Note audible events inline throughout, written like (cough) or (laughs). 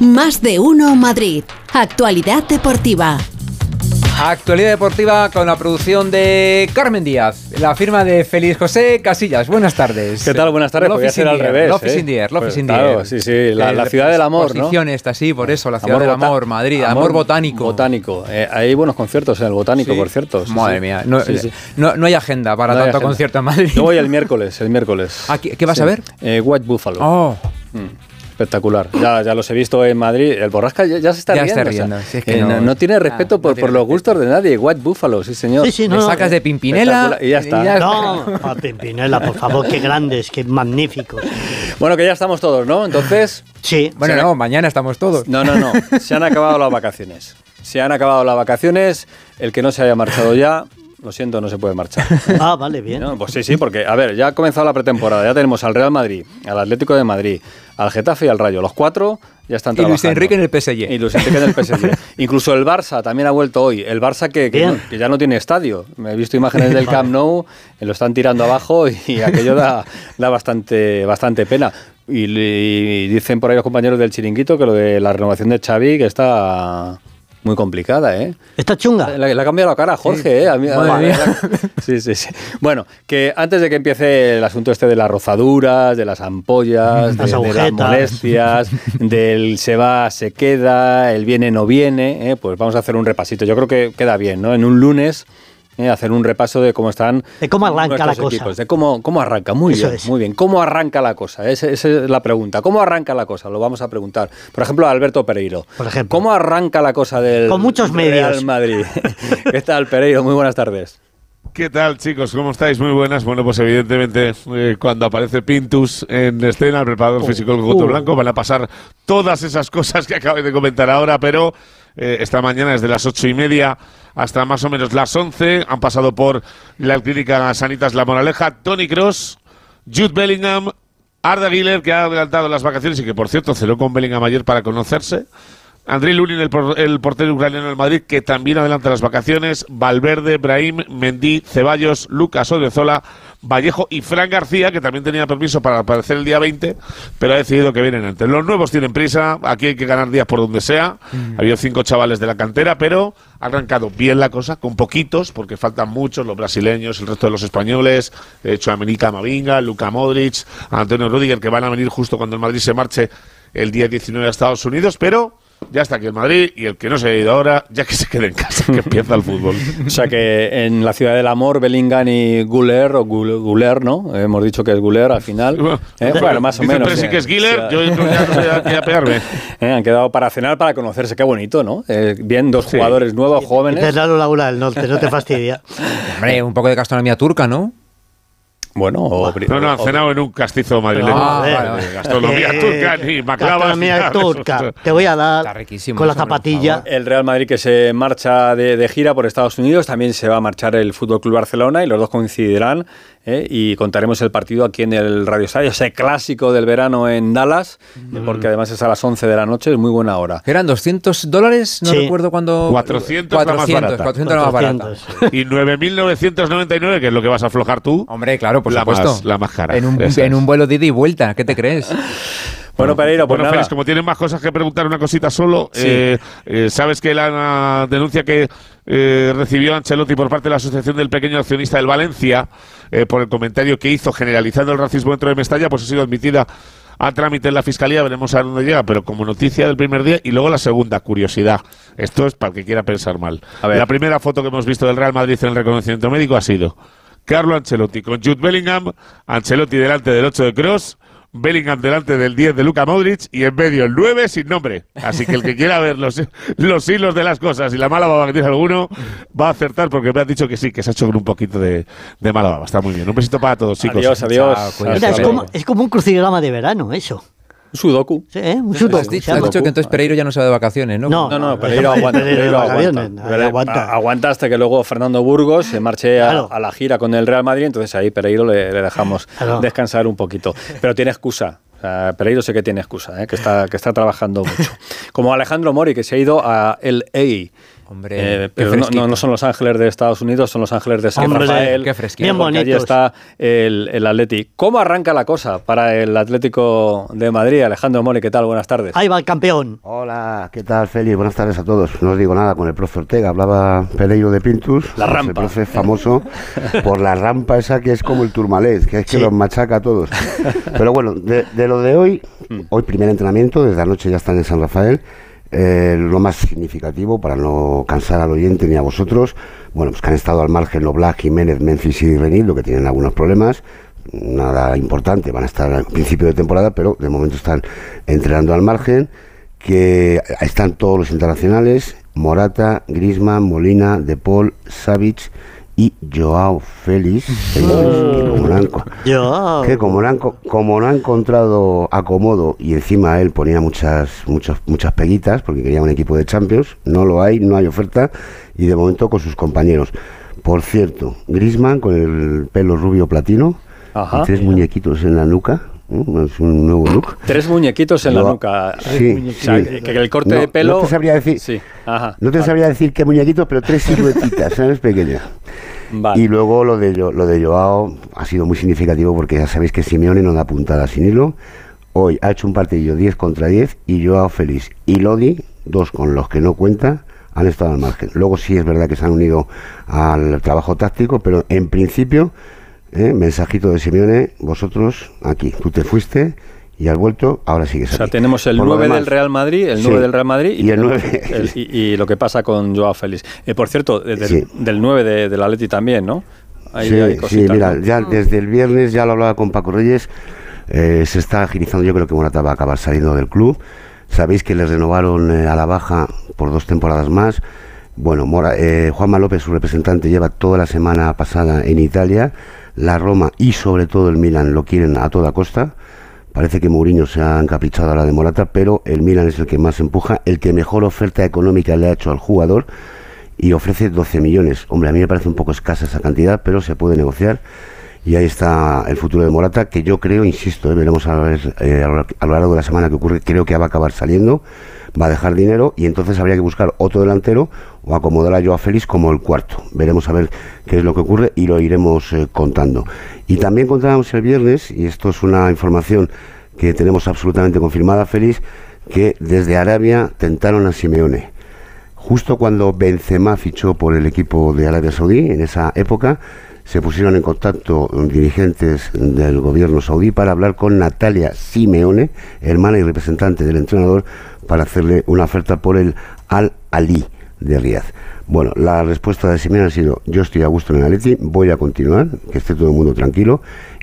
Más de uno Madrid. Actualidad deportiva. Actualidad deportiva con la producción de Carmen Díaz, la firma de Feliz José Casillas. Buenas tardes. ¿Qué tal? Buenas tardes. Podría ser al revés. Love ¿eh? in the air, Love Pues in the claro, air. sí, sí, la, la ciudad del amor, ¿no? Posición esta, sí, por eso, la ciudad del bota- amor, Madrid, amor, botánico. Botánico. Eh, hay buenos conciertos en el botánico, Sí. por cierto. sí, Madre sí. mía, no, Sí, sí. no- no hay agenda para No tanto agenda. concierto en Madrid. Yo voy el miércoles, el miércoles. Ah, ¿qué- qué vas Sí. a ver? Eh, White Buffalo. Oh, Mm, Espectacular. Ya, ya los he visto en Madrid. El Borrasca ya, ya se está Ya riendo. está o sea, riendo, si es que eh, no- no, tiene respeto por, tiene por los respeto. gustos de nadie. White Buffalo, sí, señor. Sí, sí, no, no, sacas de Pimpinela y ya está. No, (laughs) a Pimpinela, por favor, qué grandes, qué magníficos. Bueno, que ya estamos todos, ¿no? Entonces, Sí, Bueno, no, mañana estamos todos. No, no, no. Se han acabado las vacaciones. Se han acabado las vacaciones. El que no se haya marchado ya, lo siento, no se puede marchar. (laughs) ah, vale, bien. No, pues sí, sí, porque, a ver, ya ha comenzado la pretemporada. Ya tenemos al Real Madrid, al Atlético de Madrid, al Getafe y al Rayo. Los cuatro ya están Y Luis trabajando. Enrique en el PSG. Y Luis Enrique en el PSG. (laughs) Incluso el Barça también ha vuelto hoy. El Barça que, que, Bien. no- que ya no tiene estadio. Me he visto imágenes del (laughs) Camp Nou, eh, lo están tirando abajo y aquello da, da bastante, bastante pena. Y, y dicen por ahí los compañeros del chiringuito que lo de la renovación de Xavi que está muy complicada, ¿eh? ¿Está chunga? Le, ha cambiado la cara a Jorge, ¿eh? A mí- Madre mía. (laughs) Sí, sí, sí. Bueno, que antes de que empiece el asunto este de las rozaduras, de las ampollas, de, Las de las molestias, (laughs) del se va, se queda, el viene, no viene, ¿eh? pues vamos a hacer un repasito. Yo creo que queda bien, ¿no? En un lunes. ¿Eh? hacer un repaso de cómo están De cómo arranca la cosa. equipos, de cómo, cómo arranca muy Eso bien es. muy bien cómo arranca la cosa esa, esa es la pregunta cómo arranca la cosa lo vamos a preguntar por ejemplo a Alberto Pereiro Por ejemplo. cómo arranca la cosa del Con muchos Real medios. Madrid (laughs) qué tal Pereiro muy buenas tardes ¿Qué tal, chicos? ¿Cómo estáis? Muy buenas. Bueno, pues evidentemente eh, cuando aparece Pintus en escena, el preparador físico del Coto uh. Blanco, van a pasar todas esas cosas que acabé de comentar ahora, pero eh, esta mañana desde las ocho y media hasta más o menos las once han pasado por la clínica Sanitas La Moraleja, Tony Cross, Jude Bellingham, Arda Güler, que ha adelantado las vacaciones y que, por cierto, cenó con Bellingham ayer para conocerse. Andrei Lunin, el, por- el portero ucraniano del Madrid, que también adelanta las vacaciones. Valverde, Brahim, Mendy, Ceballos, Lucas Odriozola, Vallejo y Fran García, que también tenía permiso para aparecer el día 20, pero ha decidido que vienen antes. Los nuevos tienen prisa, aquí hay que ganar días por donde sea. Ha habido cinco chavales de la cantera, pero ha arrancado bien la cosa, con poquitos, porque faltan muchos, los brasileños, el resto de los españoles, de hecho, América Mavinga, Luca Modric, Antonio Rudiger, que van a venir justo cuando el Madrid se marche el día 19 a Estados Unidos, pero ya está aquí el Madrid y el que no se ha ido ahora, ya que se quede en casa, que (laughs) empieza el fútbol. o sea que en la ciudad del amor Bellingham y Guler o Gul- Guler no hemos dicho que es Guler al final (laughs) ¿eh? bueno más o menos Presi eh. que es Giller, O sea, yo ya no voy a, voy a pegarme. (laughs) eh, han quedado para cenar para conocerse qué bonito no Eh, bien dos Sí. jugadores nuevos jóvenes Lalo Laura del Norte, no te fastidia. Hombre, un poco de gastronomía turca, ¿no? Bueno o, No, no, han cenado en un castizo madrileño. Ah, vale, vale. Gastronomía Eh, turca, ni maclavas. gastronomía ni nada. turca. Te voy a Está dar riquísimo con la eso, hombre, por zapatilla. El Real Madrid que se marcha de, de gira por Estados Unidos, también se va a marchar el Fútbol Club Barcelona y los dos coincidirán ¿eh? y contaremos el partido aquí en el Radio Estadio, ese clásico del verano en Dallas, eh, porque además es a las 11 de la noche, es muy buena hora. ¿Eran 200 dólares? No Sí. recuerdo cuándo. 400 la más 400, barata. 400 la más barata. 400. Y 9.999, que es lo que vas a aflojar tú. Hombre, claro, por La supuesto. más- la más cara. En un, en un vuelo de ida y vuelta, ¿qué te crees? (laughs) Bueno, Pereiro, pues bueno, nada. Félix, como tienen más cosas que preguntar, una cosita solo. Sí. eh, eh, Sabes que la denuncia que eh, recibió Ancelotti por parte de la Asociación del Pequeño Accionista del Valencia por el comentario que hizo generalizando el racismo dentro de Mestalla, pues ha sido admitida a trámite en la Fiscalía, veremos a dónde llega, pero como noticia del primer día y luego la segunda, curiosidad. Esto es para el que quiera pensar mal. A ver. La primera foto que hemos visto del Real Madrid en el reconocimiento médico ha sido Carlo Ancelotti con Jude Bellingham, Ancelotti delante del 8 de Cross, Bellingham delante del 10 de Luka Modric y en medio el 9 sin nombre. Así que el que quiera ver los, los hilos de las cosas y la mala baba que tiene alguno va a acertar porque me han dicho que sí, que se ha hecho con un poquito de, de mala baba. Está muy bien. Un besito para todos, chicos. Adiós, adiós. Chao, Mira, es, como, es como un crucigrama de verano, eso. Sudoku. Sí, ¿eh? Un sudoku, Has dicho, has que entonces Pereiro ya no se va de vacaciones, ¿no? No. No, no, Pereiro aguanta. Pereiro aguanta. aguanta. hasta que luego Fernando Burgos se marche a, Claro. a la gira con el Real Madrid, entonces ahí Pereiro le, le dejamos (laughs) Claro. descansar un poquito. Pero tiene excusa. O sea, Pereiro sé que tiene excusa, ¿eh? que, está, que está trabajando mucho. (laughs) Como Alejandro Mori, que se ha ido a LA. Hombre, Eh, pero no, no- no son los ángeles de Estados Unidos, son los ángeles de San Hombre, Rafael. qué fresquito. Bien allí está el, el Atleti. ¿Cómo arranca la cosa para el Atlético de Madrid? Alejandro Mori, ¿qué tal? Buenas tardes. Ahí va el campeón. Hola, ¿qué tal, Feli? Buenas tardes a todos. No os digo nada con el profe Ortega. Hablaba Pereiro de Pintus. La el rampa. profe es famoso por la rampa esa que es como el turmalés, que es que Sí. los machaca a todos. (laughs) Pero bueno, de, de lo de hoy, hoy primer entrenamiento, desde anoche ya están en San Rafael. Eh, lo más significativo, para no cansar al oyente ni a vosotros, bueno, pues que han estado al margen Black, Jiménez, Memphis y Renildo, que tienen algunos problemas. Nada importante, van a estar al principio de temporada, pero de momento están entrenando al margen que están todos los internacionales, Morata, Grisman, Molina, De Paul, Savic y Joao Félix, que como no han que como como encontrado acomodo y encima él ponía muchas, muchas, muchas peguitas porque quería un equipo de Champions, no lo hay, no hay oferta y de momento con sus compañeros. Por cierto, Grisman con el pelo rubio platino Ajá. y tres muñequitos en la nuca, ¿no? es un nuevo look. Tres muñequitos en la nuca. Sí, O sea, sí. que, que el corte No, de pelo. No te sabría decir, Sí. Ajá. no te sabría decir qué muñequitos, pero tres siluetitas, ¿sabes? Pequeñas. Y luego lo de, lo de Joao ha sido muy significativo porque ya sabéis que Simeone no da puntada sin hilo. Hoy ha hecho un partido 10 contra 10 y Joao feliz. Y Lodi, dos con los que no cuenta, han estado al margen. Luego sí es verdad que se han unido al trabajo táctico, pero en principio, ¿eh? mensajito de Simeone, vosotros aquí, tú te fuiste y has vuelto, ahora sigues O sea, aquí. tenemos el Por lo 9 demás, del Real Madrid, el sí, 9 del Real Madrid y el tenemos 9. el- y, y lo que pasa con Joao Félix. Eh, por cierto, de- del, Sí. del 9 de, del Atleti también, ¿no? Ahí sí, hay sí, cositas, mira, ¿no? ya desde el viernes ya lo hablaba con Paco Reyes, eh, se está agilizando, yo creo que Morata va a acabar saliendo del club. Sabéis que le renovaron eh, a la baja por dos temporadas más. Bueno, Mora, eh, Juanma López, su representante, lleva toda la semana pasada en Italia. La Roma y sobre todo el Milan lo quieren a toda costa. Parece que Mourinho se ha encaprichado a la de Morata, pero el Milan es el que más empuja, el que mejor oferta económica le ha hecho al jugador y ofrece 12 millones. Hombre, a mí me parece un poco escasa esa cantidad, pero se puede negociar. Y ahí está el futuro de Morata, que yo creo, insisto, eh, veremos a, ver, eh, a lo largo de la semana que ocurre, creo que va a acabar saliendo, va a dejar dinero y entonces habría que buscar otro delantero o acomodar a Joao Félix como el cuarto. Veremos a ver qué es lo que ocurre y lo iremos eh, contando. Y también contábamos el viernes, y esto es una información que tenemos absolutamente confirmada, Félix, que desde Arabia tentaron a Simeone. Justo cuando Benzema fichó por el equipo de Arabia Saudí, en esa época, se pusieron en contacto dirigentes del gobierno saudí para hablar con Natalia Simeone, hermana y representante del entrenador, para hacerle una oferta por el Al-Ali de Riyadh. Bueno, la respuesta de Simeone ha sido, yo estoy a gusto en el Atleti, voy a continuar, que esté todo el mundo tranquilo,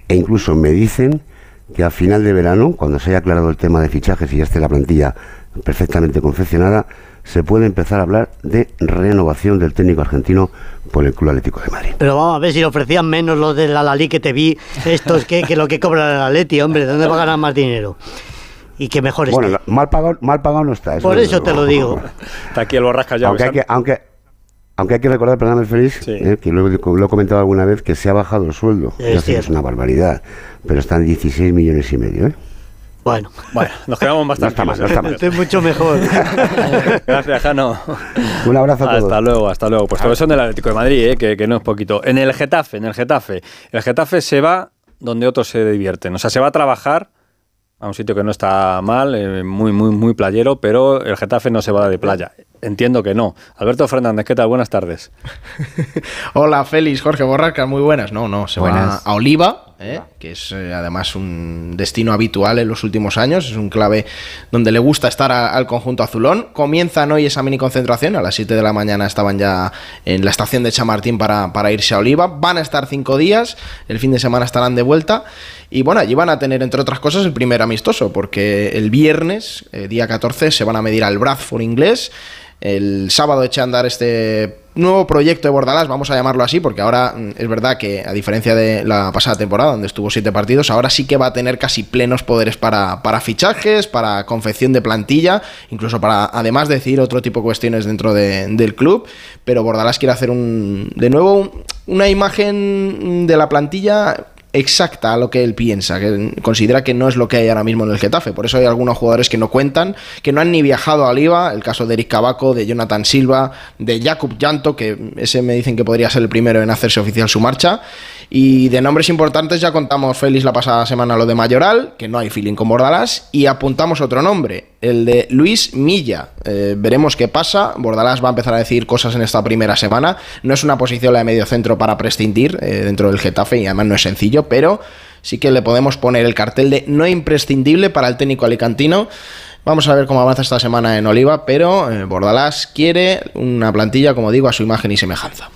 e incluso me dicen que a final de verano, cuando se haya aclarado el tema de fichajes y ya esté la plantilla perfectamente confeccionada, se puede empezar a hablar de renovación del técnico argentino por el Club Atlético de Madrid. Pero vamos a ver si le ofrecían menos los del Alalí que te vi, estos que, lo que cobra el Atleti, hombre, ¿dónde va a ganar más dinero? Y que mejor esté. Bueno, mal pagado, mal pagado no está. Por desde eso te lo digo. Está aquí el borrasca ya. aunque, hay que, aunque, aunque hay que recordar, perdóname Félix, Sí. eh, que lo, lo he comentado alguna vez, que se ha bajado el sueldo. Es es una barbaridad, pero están 16 millones y medio. ¿eh? Bueno, Bueno, nos quedamos más No está mal, no estoy mucho mejor. (laughs) Gracias, Jano. Un abrazo a todos. Hasta luego, hasta luego. Pues todos son del Atlético de Madrid, ¿eh? que, que no es poquito. En el Getafe, en el Getafe. El Getafe se va donde otros se divierten. O sea, se va a trabajar a un sitio que no está mal, eh, muy, muy, muy playero, pero el Getafe no se va de playa. Entiendo que no. Alberto Fernández, ¿qué tal? Buenas tardes. (laughs) Hola, Félix, Jorge Borrasca, muy buenas. No, no, se Buenas. va a Oliva, ¿eh? que es eh, además un destino habitual en los últimos años. Es un clave donde le gusta estar a- al conjunto azulón. Comienzan hoy esa mini concentración. A las 7 de la mañana estaban ya en la estación de Chamartín para, para irse a Oliva. Van a estar cinco días. El fin de semana estarán de vuelta. Y bueno, allí van a tener, entre otras cosas, el primer amistoso, porque el viernes, eh, día 14, se van a medir al Bradford inglés. El sábado eché a andar este nuevo proyecto de Bordalás, vamos a llamarlo así, porque ahora mm, es verdad que, a diferencia de la pasada temporada, donde estuvo siete partidos, ahora sí que va a tener casi plenos poderes para, fichajes, para confección de plantilla, incluso para, además, decir otro tipo de cuestiones dentro de- del club. Pero Bordalás quiere hacer un, de nuevo un- una imagen de la plantilla exacta a lo que él piensa, que considera que no es lo que hay ahora mismo en el Getafe. Por eso hay algunos jugadores que no cuentan, que no han ni viajado a Liva, el caso de Eric Cabaco, de Jonathan Silva, de Jakub Llanto, que ese me dicen que podría ser el primero en hacerse oficial su marcha. Y de nombres importantes ya contamos Félix la pasada semana lo de Mayoral, que no hay feeling con Bordalás, y apuntamos otro nombre, el de Luis Milla. Eh, veremos qué pasa. Bordalás va a empezar a decir cosas en esta primera semana. No es una posición la de medio centro para prescindir eh, dentro del Getafe y además no es sencillo, pero sí que le podemos poner el cartel de no imprescindible para el técnico alicantino. Vamos a ver cómo avanza esta semana en Oliva, pero eh, Bordalás quiere una plantilla, como digo, a su imagen y semejanza.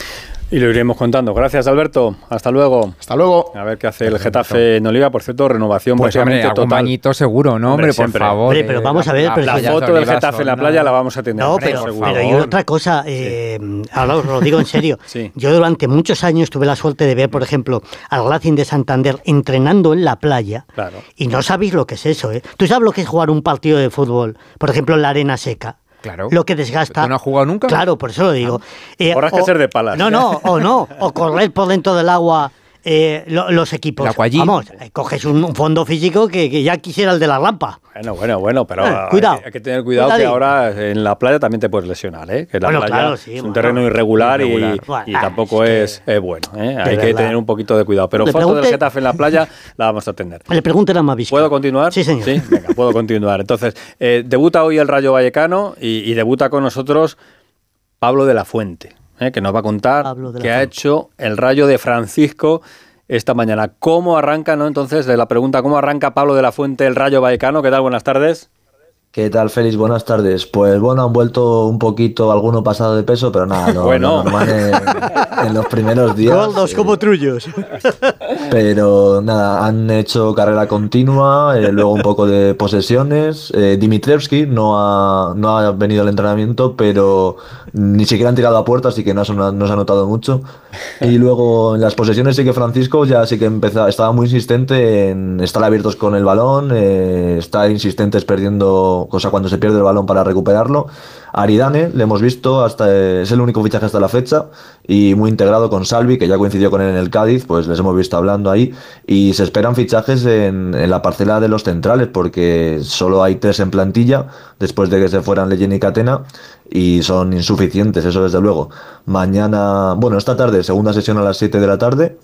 Y lo iremos contando. Gracias, Alberto. Hasta luego. Hasta luego. A ver qué hace el Getafe en Oliva. Por cierto, renovación Pues hombre, prácticamente algún total. bañito seguro, ¿no? Hombre, Hombre, por favor. Hombre, pero eh, vamos a ver, pero La foto del Getafe en la playa la vamos a tener. No, Hombre, pero, pero y otra cosa, eh, ahora os lo digo en serio. (laughs) Sí. Yo durante muchos años tuve la suerte de ver, por ejemplo, al Racing de Santander entrenando en la playa. Claro. Y no sabéis lo que es eso, ¿eh? ¿Tú sabes lo que es jugar un partido de fútbol, por ejemplo, en la arena seca? Claro. Lo que desgasta. ¿Tú no has jugado nunca? Claro, por eso lo digo. Eh, Habrás que ser de palas. No, no, o no. O correr por dentro del agua. Eh, lo- los equipos. Vamos, eh, coges un, un fondo físico que, que ya quisiera el de la rampa. Bueno, bueno, bueno, pero Eh, hay cuidado. que- hay que tener cuidado que ahora en la playa también te puedes lesionar, ¿eh? Que la Bueno, playa claro, sí, es un bueno. terreno irregular, y- Irregular. Y, Bueno, tampoco es que- es, bueno, ¿eh? Hay que tener un poquito de cuidado. Pero foto del Getafe en la playa la vamos a tener. Le pregunten a Mavisco. ¿Puedo continuar? Sí, señor. Sí, venga, puedo continuar. Entonces, eh, debuta hoy el Rayo Vallecano y, y debuta con nosotros Pablo de la Fuente, eh, que nos va a contar qué ha hecho el Rayo de Francisco esta mañana. ¿Cómo arranca, no? Entonces, de la pregunta, ¿cómo arranca Pablo de la Fuente el Rayo Vallecano? ¿Qué tal? Buenas tardes. ¿Qué tal, Félix? Buenas tardes. Pues bueno, han vuelto un poquito alguno pasado de peso, pero nada, lo, Bueno. lo normal en, (laughs) en los primeros días. Gordos eh, como trullos. (laughs) Pero nada, han hecho carrera continua, eh, luego un poco de posesiones. Eh, Dimitrievski no ha, no ha venido al entrenamiento, pero ni siquiera han tirado a puerta, así que no, se ha- no se ha notado mucho. Y luego en las posesiones sí que Francisco ya sí que empezaba, estaba muy insistente en estar abiertos con el balón, eh, estar insistentes perdiendo, cosa cuando se pierde el balón para recuperarlo. Aridane, le hemos visto, hasta es el único fichaje hasta la fecha y muy integrado con Salvi, que ya coincidió con él en el Cádiz, pues les hemos visto hablando ahí y se esperan fichajes en, en la parcela de los centrales porque solo hay tres en plantilla después de que se fueran Leyen y Catena y son insuficientes, eso desde luego. Mañana, bueno, esta tarde, segunda sesión a las 7 de la tarde.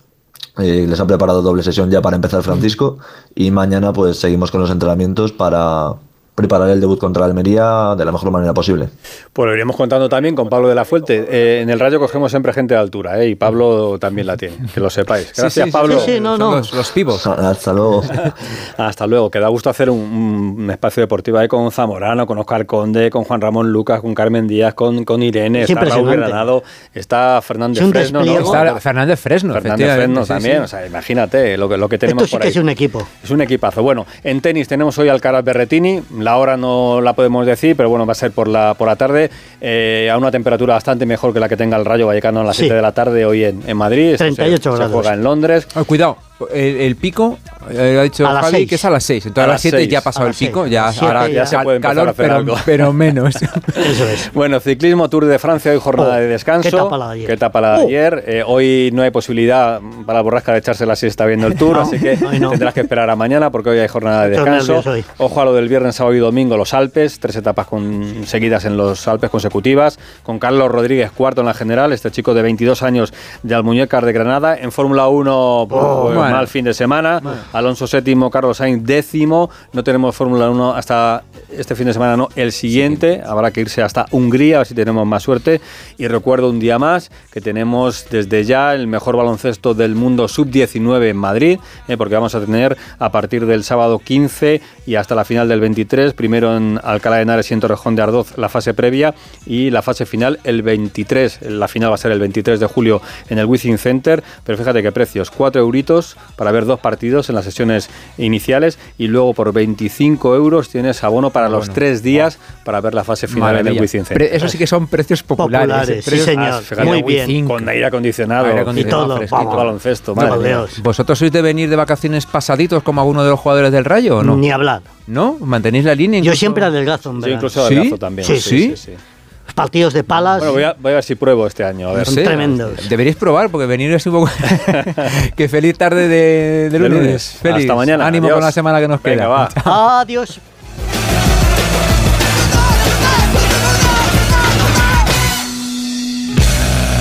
Eh, les han preparado doble sesión ya para empezar Francisco y mañana pues seguimos con los entrenamientos para preparar el debut contra Almería de la mejor manera posible. Pues lo iremos contando también con Pablo de la Fuente. Eh, en el Rayo cogemos siempre gente de altura, ¿eh? y Pablo también la tiene, que lo sepáis. Gracias, sí, sí, Pablo. Sí, sí, no, no. Los, los pibos. (laughs) Hasta luego. (laughs) Hasta luego, que da gusto hacer un, un espacio deportivo ahí con Zamorano, con Oscar Conde, con Juan Ramón Lucas, con Carmen Díaz, con, con Irene, Es está Raúl. Granado, está Fernández Es Fresno, ¿no? Está Fernández Fresno, Fernández Fresno también, sí. o sea, imagínate lo que, lo que tenemos Esto sí por que ahí. es un equipo. Es un equipazo. Bueno, en tenis tenemos hoy Alcaraz Berretini. La hora no la podemos decir, pero bueno, va a ser por la, por la tarde. eh, a una temperatura bastante mejor que la que tenga el Rayo Vallecano a las Sí. 7 de la tarde hoy en, en Madrid. Esto se- 38 se, grados. juega en Londres. Ah, cuidado, el, el pico, eh, ha dicho A las Javi seis. que es a las 6. Entonces A a las las 7 seis. ya ha pasado A el las pico, A ya, las siete ahora ya se puede empezar a calor, hacer pero, algo. pero menos. (laughs) Eso es. Bueno, ciclismo Tour de Francia, hoy jornada Oh, de descanso. qué etapa la de ayer. Qué etapa la de Oh. ayer. Eh, hoy no hay posibilidad para la borrasca de echarse la siesta viendo el Tour, No, así que (laughs) hoy no. tendrás que esperar a mañana porque hoy hay jornada de descanso. hoy. Ojo a lo del viernes, sábado y domingo, los Alpes, tres etapas con- seguidas en los Alpes consecutivas, con Carlos Rodríguez cuarto en la general, este chico de 22 años de Almuñécar de Granada. En Fórmula 1, pues, Oh, bueno. mal fin de semana. Alonso séptimo, Carlos Sainz décimo. No tenemos Fórmula 1 hasta este fin de semana, no, el siguiente. Habrá que irse hasta Hungría, a ver si tenemos más suerte. Y recuerdo un día más que tenemos desde ya el mejor baloncesto del mundo sub-19 en Madrid, eh, porque vamos a tener a partir del sábado 15 y hasta la final del 23, primero en Alcalá de Henares y en Torrejón de Ardoz la fase previa y la fase final el 23. La final va a ser el 23 de julio en el Wizzing Center, pero fíjate qué precios, 4 euritos para ver dos partidos en las sesiones iniciales y luego por 25 euros tienes abono para los tres días para ver la fase final en el Maravilla. Wizzing Eso sí que son precios populares. Populares, eh, sí, precios- señor. Ah, fíjate, Muy bien. Con aire acondicionado, Aire Y todo, vamos. baloncesto. ¿Vosotros sois de venir de vacaciones pasaditos como alguno de los jugadores del Rayo o no? Ni hablar. ¿No? ¿Mantenéis la línea? Yo siempre adelgazo, en Yo incluso ¿Sí? adelgazo también. Sí, sí. sí. Los partidos de palas. Bueno, voy a, voy a ver si pruebo este año. A ver. No Son tremendos. Deberíais probar, porque venir es un poco. (laughs) que feliz tarde de, de De lunes. lunes. Feliz. Hasta mañana. Ánimo Adiós. con la semana que nos Venga, queda. va. Adiós.